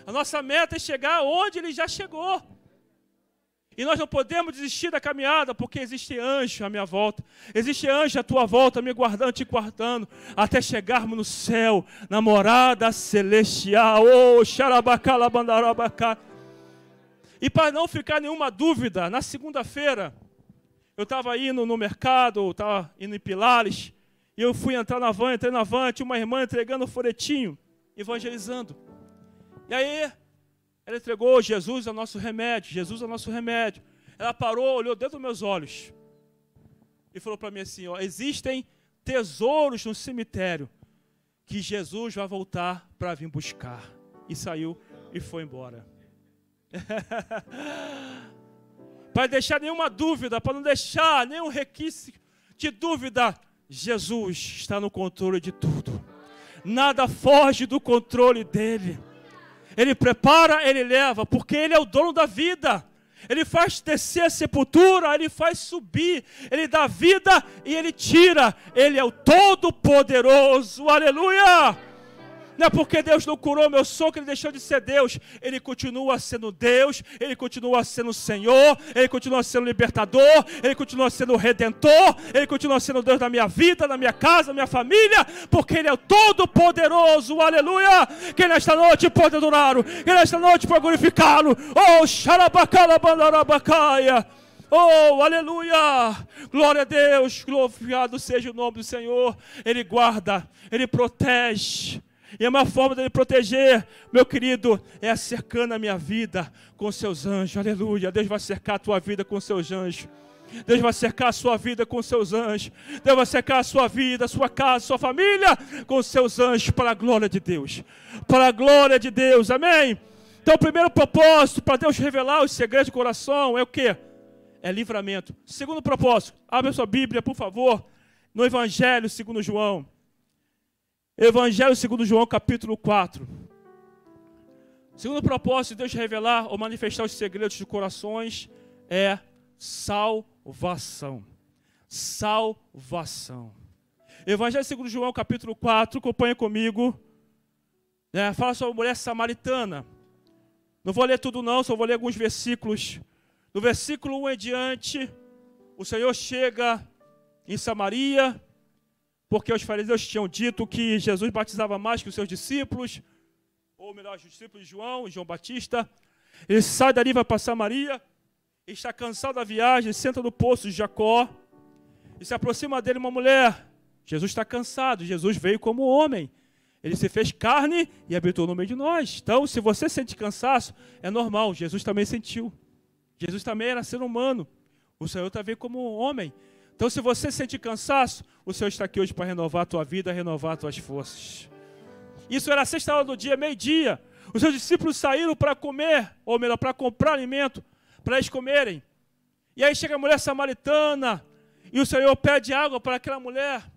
A nossa meta é chegar onde ele já chegou. E nós não podemos desistir da caminhada, porque existe anjo à minha volta. Existe anjo à tua volta, me guardando, te guardando, até chegarmos no céu, na morada celestial. Oh, xarabacalabandarabacá. E para não ficar nenhuma dúvida, na segunda-feira, eu estava indo no mercado, estava indo em Pilares, e eu fui entrar na van, entrei na van, tinha uma irmã entregando o folhetinho, evangelizando. E aí, ela entregou Jesus o nosso remédio, Jesus o nosso remédio. Ela parou, olhou dentro dos meus olhos e falou para mim assim: ó, existem tesouros no cemitério que Jesus vai voltar para vir buscar. E saiu e foi embora. para deixar nenhuma dúvida, para não deixar nenhum requisito de dúvida, Jesus está no controle de tudo. Nada foge do controle dele. Ele prepara, ele leva, porque ele é o dono da vida. Ele faz descer a sepultura, ele faz subir, ele dá vida e ele tira. Ele é o todo-poderoso. Aleluia! Não é porque Deus não curou meu soco, ele deixou de ser Deus. Ele continua sendo Deus, ele continua sendo Senhor, ele continua sendo libertador, ele continua sendo redentor, ele continua sendo Deus da minha vida, da minha casa, da minha família, porque ele é todo-poderoso. Aleluia! Que nesta noite pode adorá-lo, que nesta noite pode glorificá-lo. Oh, xarabacalabanarabacaia. Oh, aleluia! Glória a Deus, glorificado seja o nome do Senhor. Ele guarda, ele protege. E uma forma dele proteger, meu querido, é cercando a minha vida com seus anjos. Aleluia. Deus vai cercar a tua vida com seus anjos. Deus vai cercar a sua vida com seus anjos. Deus vai cercar a sua vida, a sua casa, a sua família com seus anjos para a glória de Deus. Para a glória de Deus. Amém? Então, o primeiro propósito para Deus revelar os segredos do coração é o que? É livramento. Segundo propósito, abre a sua Bíblia, por favor, no Evangelho segundo João. Evangelho segundo João, capítulo 4. Segundo propósito de Deus revelar ou manifestar os segredos de corações é salvação. Salvação. Evangelho segundo João, capítulo 4, acompanha comigo. É, fala sobre a mulher samaritana. Não vou ler tudo não, só vou ler alguns versículos. No versículo 1 em diante, o Senhor chega em Samaria, porque os fariseus tinham dito que Jesus batizava mais que os seus discípulos, ou melhor, os discípulos de João e João Batista. Ele sai dali, vai para Samaria, está cansado da viagem, senta no poço de Jacó, e se aproxima dele uma mulher. Jesus está cansado, Jesus veio como homem. Ele se fez carne e habitou no meio de nós. Então, se você sente cansaço, é normal, Jesus também sentiu. Jesus também era ser humano. O Senhor também como homem. Então, se você sente cansaço, o Senhor está aqui hoje para renovar a tua vida, renovar as tuas forças. Isso era sexta hora do dia, meio-dia. Os seus discípulos saíram para comer, ou melhor, para comprar alimento, para eles comerem. E aí chega a mulher samaritana, e o Senhor pede água para aquela mulher.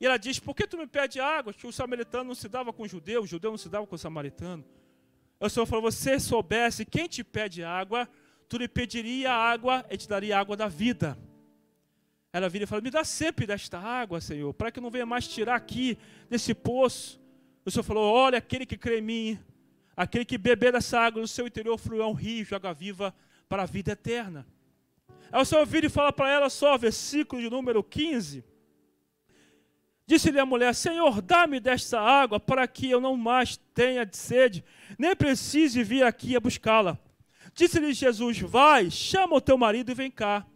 E ela diz: Por que tu me pede água? Que o samaritano não se dava com o judeu, o judeu não se dava com o samaritano. O Senhor falou: Você soubesse quem te pede água, tu lhe pediria água e te daria água da vida. Ela vira e fala: Me dá sempre desta água, Senhor, para que eu não venha mais tirar aqui desse poço. O Senhor falou: Olha, aquele que crê em mim, aquele que beber dessa água no seu interior fluirá um rio água viva para a vida eterna. Aí o Senhor vira e fala para ela só, versículo de número 15. Disse-lhe a mulher: Senhor, dá-me desta água para que eu não mais tenha de sede, nem precise vir aqui a buscá-la. Disse-lhe Jesus: Vai, chama o teu marido e vem cá.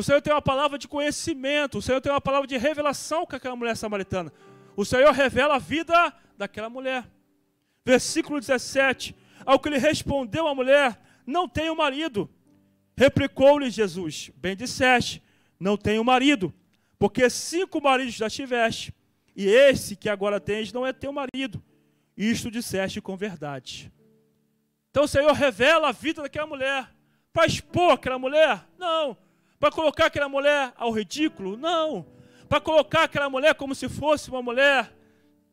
O Senhor tem uma palavra de conhecimento, o Senhor tem uma palavra de revelação com aquela mulher samaritana. O Senhor revela a vida daquela mulher. Versículo 17: Ao que lhe respondeu a mulher: Não tenho marido. Replicou-lhe Jesus: Bem disseste, não tenho marido, porque cinco maridos já tiveste, e esse que agora tens não é teu marido. Isto disseste com verdade. Então o Senhor revela a vida daquela mulher. Para expor aquela mulher? Não para colocar aquela mulher ao ridículo? Não. Para colocar aquela mulher como se fosse uma mulher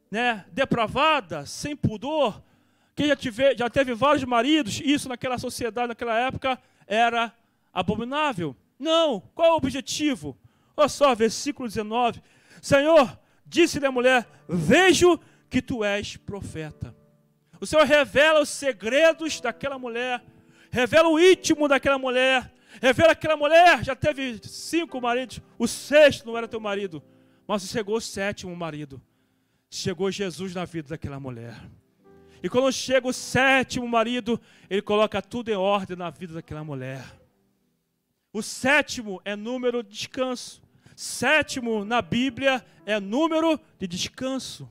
né, depravada, sem pudor, que já, tive, já teve vários maridos, isso naquela sociedade, naquela época, era abominável. Não. Qual é o objetivo? Olha só, versículo 19. Senhor, disse-lhe a mulher: Vejo que tu és profeta. O Senhor revela os segredos daquela mulher revela o íntimo daquela mulher, revela que aquela mulher já teve cinco maridos, o sexto não era teu marido, mas chegou o sétimo marido. Chegou Jesus na vida daquela mulher. E quando chega o sétimo marido, ele coloca tudo em ordem na vida daquela mulher. O sétimo é número de descanso. Sétimo na Bíblia é número de descanso.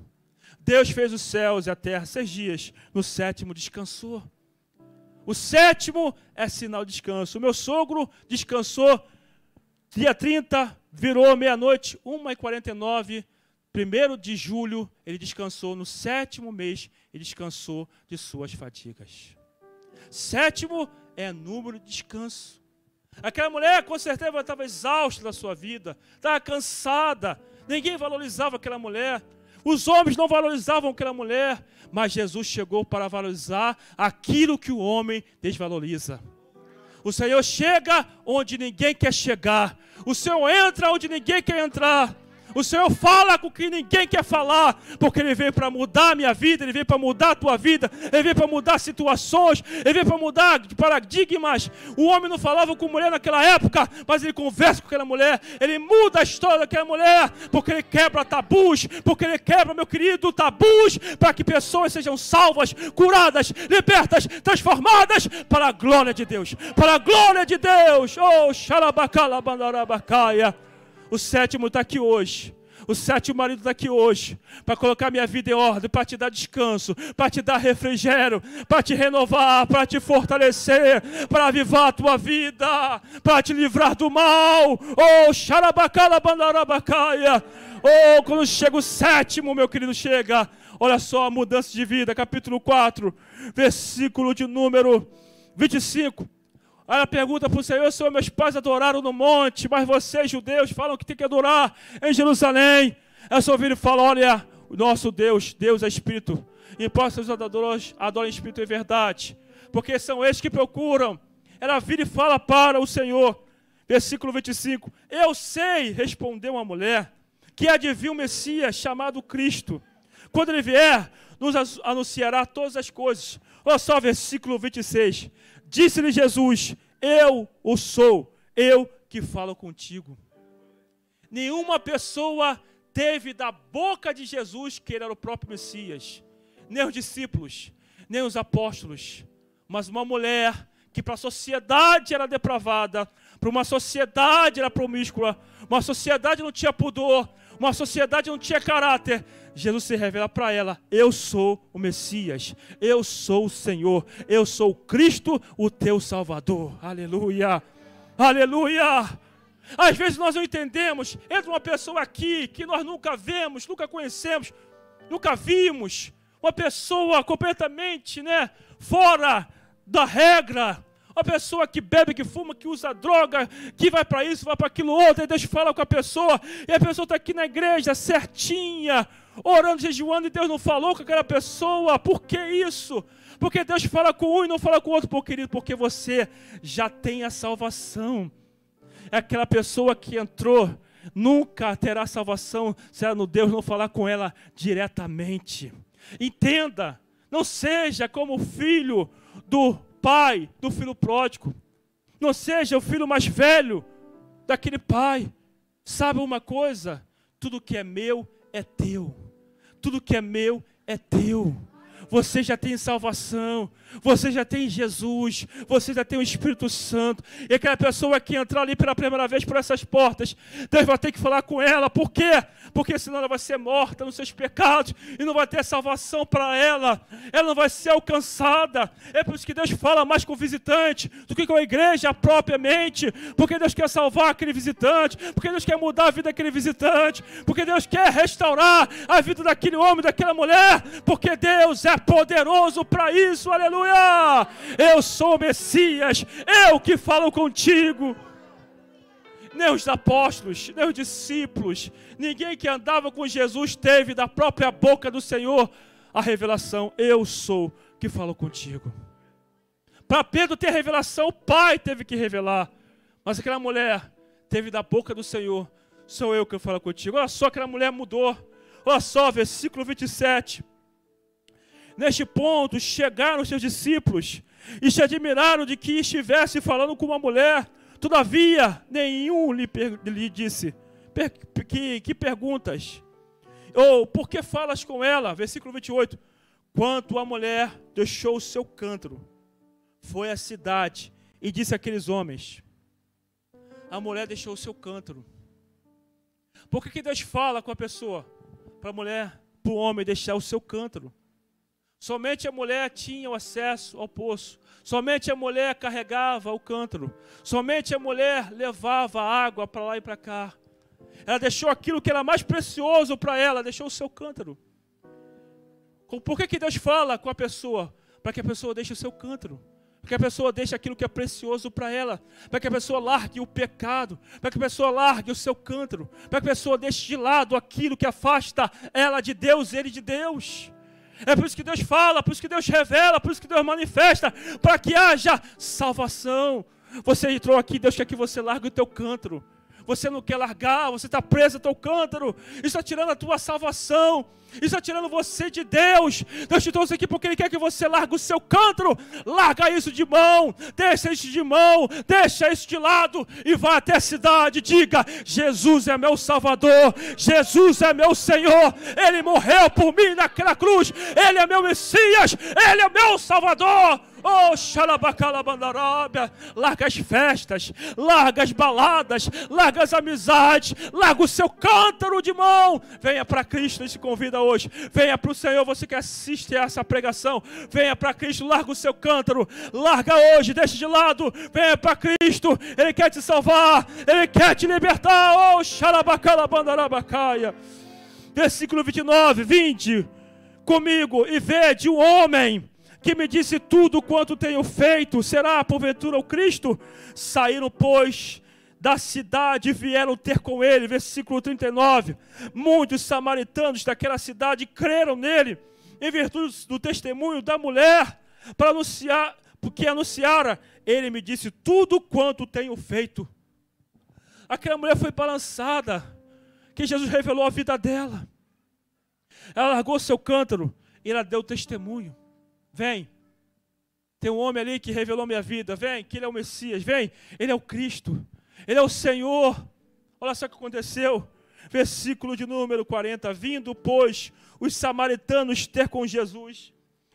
Deus fez os céus e a terra seis dias, no sétimo descansou. O sétimo é sinal de descanso. O meu sogro descansou dia 30, virou meia-noite, 1h49, 1 de julho, ele descansou. No sétimo mês, ele descansou de suas fadigas. Sétimo é número de descanso. Aquela mulher, com certeza, estava exausta da sua vida, estava cansada. Ninguém valorizava aquela mulher. Os homens não valorizavam aquela mulher, mas Jesus chegou para valorizar aquilo que o homem desvaloriza. O Senhor chega onde ninguém quer chegar. O Senhor entra onde ninguém quer entrar. O Senhor fala com quem ninguém quer falar, porque Ele veio para mudar a minha vida, Ele veio para mudar a tua vida, Ele veio para mudar situações, Ele veio para mudar paradigmas. O homem não falava com mulher naquela época, mas ele conversa com aquela mulher, ele muda a história daquela mulher, porque Ele quebra tabus, porque Ele quebra, meu querido, tabus, para que pessoas sejam salvas, curadas, libertas, transformadas para a glória de Deus, para a glória de Deus. Oh, xalabacalabandarabacaya. O sétimo está aqui hoje. O sétimo marido está aqui hoje para colocar minha vida em ordem, para te dar descanso, para te dar refrigério, para te renovar, para te fortalecer, para avivar a tua vida, para te livrar do mal. Oh, xarabacala bandarabacaia. Oh, quando chega o sétimo, meu querido, chega. Olha só a mudança de vida, capítulo 4, versículo de número 25. Aí ela pergunta para o Senhor, Senhor, meus pais adoraram no monte, mas vocês, judeus, falam que tem que adorar em Jerusalém. Aí ouvir e fala, olha, o nosso Deus, Deus é Espírito. E os adoradores adorem Espírito e verdade. Porque são eles que procuram. Ela vira e fala para o Senhor. Versículo 25. Eu sei, respondeu uma mulher, que vir um Messias chamado Cristo. Quando ele vier, nos anunciará todas as coisas. Olha só, versículo 26. Disse-lhe Jesus: Eu o sou, eu que falo contigo. Nenhuma pessoa teve da boca de Jesus que ele era o próprio Messias, nem os discípulos, nem os apóstolos, mas uma mulher que para a sociedade era depravada, para uma sociedade era promíscua, uma sociedade não tinha pudor, uma sociedade não tinha caráter, Jesus se revela para ela: Eu sou o Messias, eu sou o Senhor, eu sou Cristo, o teu Salvador. Aleluia, aleluia. Às vezes nós não entendemos. Entra uma pessoa aqui que nós nunca vemos, nunca conhecemos, nunca vimos. Uma pessoa completamente né, fora da regra, uma pessoa que bebe, que fuma, que usa droga, que vai para isso, vai para aquilo outro, e Deus fala com a pessoa, e a pessoa está aqui na igreja certinha, orando, jejuando, e Deus não falou com aquela pessoa. Por que isso? Porque Deus fala com um e não fala com o outro, porque, querido, porque você já tem a salvação. É aquela pessoa que entrou, nunca terá salvação se ela no Deus não falar com ela diretamente. Entenda, não seja como o filho do pai do filho pródigo. Não seja o filho mais velho daquele pai. Sabe uma coisa? Tudo que é meu é teu. Tudo que é meu é teu. Você já tem salvação você já tem Jesus, você já tem o Espírito Santo. E aquela pessoa que entrar ali pela primeira vez por essas portas, Deus vai ter que falar com ela. Por quê? Porque senão ela vai ser morta nos seus pecados e não vai ter salvação para ela. Ela não vai ser alcançada. É por isso que Deus fala mais com o visitante do que com a igreja propriamente. Porque Deus quer salvar aquele visitante, porque Deus quer mudar a vida daquele visitante, porque Deus quer restaurar a vida daquele homem, daquela mulher, porque Deus é poderoso para isso. Aleluia aleluia! Eu sou o Messias, eu que falo contigo. Nem os apóstolos, nem os discípulos, ninguém que andava com Jesus teve da própria boca do Senhor a revelação: Eu sou que falo contigo. Para Pedro ter revelação, o Pai teve que revelar. Mas aquela mulher teve da boca do Senhor: Sou eu que falo contigo. Olha só, aquela mulher mudou. Olha só, versículo 27. Neste ponto chegaram os seus discípulos e se admiraram de que estivesse falando com uma mulher. Todavia, nenhum lhe, lhe disse: que, que perguntas? Ou por que falas com ela? Versículo 28. Quanto a mulher deixou o seu cântaro, foi à cidade e disse àqueles homens: A mulher deixou o seu cântaro. Por que, que Deus fala com a pessoa? Para a mulher, para o homem deixar o seu cântaro. Somente a mulher tinha o acesso ao poço. Somente a mulher carregava o cântaro. Somente a mulher levava água para lá e para cá. Ela deixou aquilo que era mais precioso para ela, deixou o seu cântaro. Por que, que Deus fala com a pessoa? Para que a pessoa deixe o seu cântaro. Para que a pessoa deixe aquilo que é precioso para ela. Para que a pessoa largue o pecado. Para que a pessoa largue o seu cântaro. Para que a pessoa deixe de lado aquilo que afasta ela de Deus, ele de Deus. É por isso que Deus fala, por isso que Deus revela, por isso que Deus manifesta, para que haja salvação. Você entrou aqui, Deus quer que você largue o teu cântaro você não quer largar, você está preso ao cântaro, isso está tirando a tua salvação, isso está tirando você de Deus. Deus te trouxe aqui porque Ele quer que você largue o seu cântaro, larga isso de mão, deixa isso de mão, deixa isso de lado e vá até a cidade. Diga: Jesus é meu Salvador, Jesus é meu Senhor, Ele morreu por mim naquela cruz, Ele é meu Messias, Ele é meu Salvador. Oh, xalabacalabandarábia. Larga as festas, larga as baladas, larga as amizades, larga o seu cântaro de mão. Venha para Cristo, ele te convida hoje. Venha para o Senhor, você que assiste a essa pregação. Venha para Cristo, larga o seu cântaro, larga hoje, deixe de lado. Venha para Cristo, Ele quer te salvar, Ele quer te libertar. Oh, xalabacalabandarabacaya. Versículo 29, 20 comigo e vede um homem que me disse tudo quanto tenho feito, será porventura o Cristo? Saíram, pois, da cidade e vieram ter com ele, versículo 39. Muitos samaritanos daquela cidade creram nele, em virtude do testemunho da mulher, para anunciar, porque anunciara, ele me disse tudo quanto tenho feito. Aquela mulher foi balançada, que Jesus revelou a vida dela. Ela largou seu cântaro e ela deu testemunho. Vem. Tem um homem ali que revelou minha vida. Vem, que ele é o Messias. Vem, ele é o Cristo. Ele é o Senhor. Olha só o que aconteceu. Versículo de número 40. Vindo, pois, os samaritanos ter com Jesus,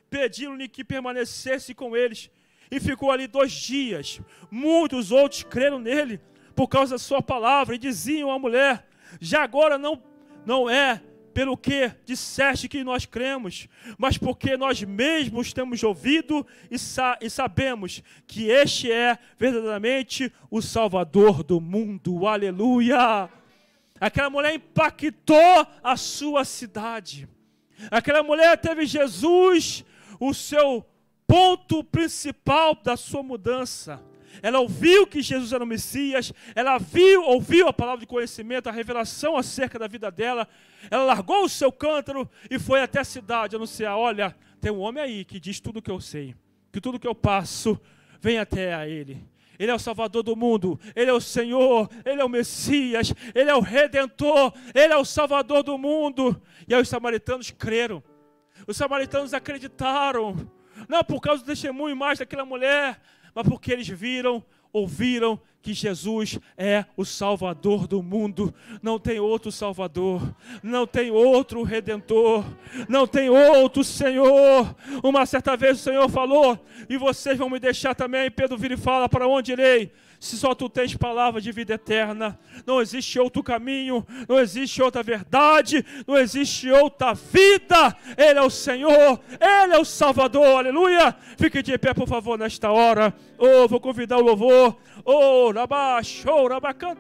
pediram-lhe que permanecesse com eles. E ficou ali dois dias. Muitos outros creram nele por causa da sua palavra. E diziam à mulher: Já agora não, não é pelo que disseste que nós cremos, mas porque nós mesmos temos ouvido e, sa e, sabemos que este é verdadeiramente o Salvador do mundo. Aleluia! Aquela mulher impactou a sua cidade. Aquela mulher teve Jesus, o seu ponto principal da sua mudança ela ouviu que Jesus era o Messias, ela viu, ouviu a palavra de conhecimento, a revelação acerca da vida dela, ela largou o seu cântaro e foi até a cidade anunciar: olha, tem um homem aí que diz tudo o que eu sei, que tudo que eu passo vem até a ele. Ele é o Salvador do mundo, Ele é o Senhor, Ele é o Messias, Ele é o Redentor, Ele é o Salvador do mundo. E aí os samaritanos creram, os samaritanos acreditaram, não por causa do testemunho mais daquela mulher, mas porque eles viram, ouviram que Jesus é o Salvador do mundo. Não tem outro Salvador, não tem outro Redentor, não tem outro Senhor. Uma certa vez o Senhor falou: E vocês vão me deixar também. Pedro vira e fala: Para onde irei? Se só tu tens palavra de vida eterna, não existe outro caminho, não existe outra verdade, não existe outra vida. Ele é o Senhor, Ele é o Salvador, aleluia. Fique de pé, por favor, nesta hora. Oh, vou convidar o louvor. Oh, show, rabá,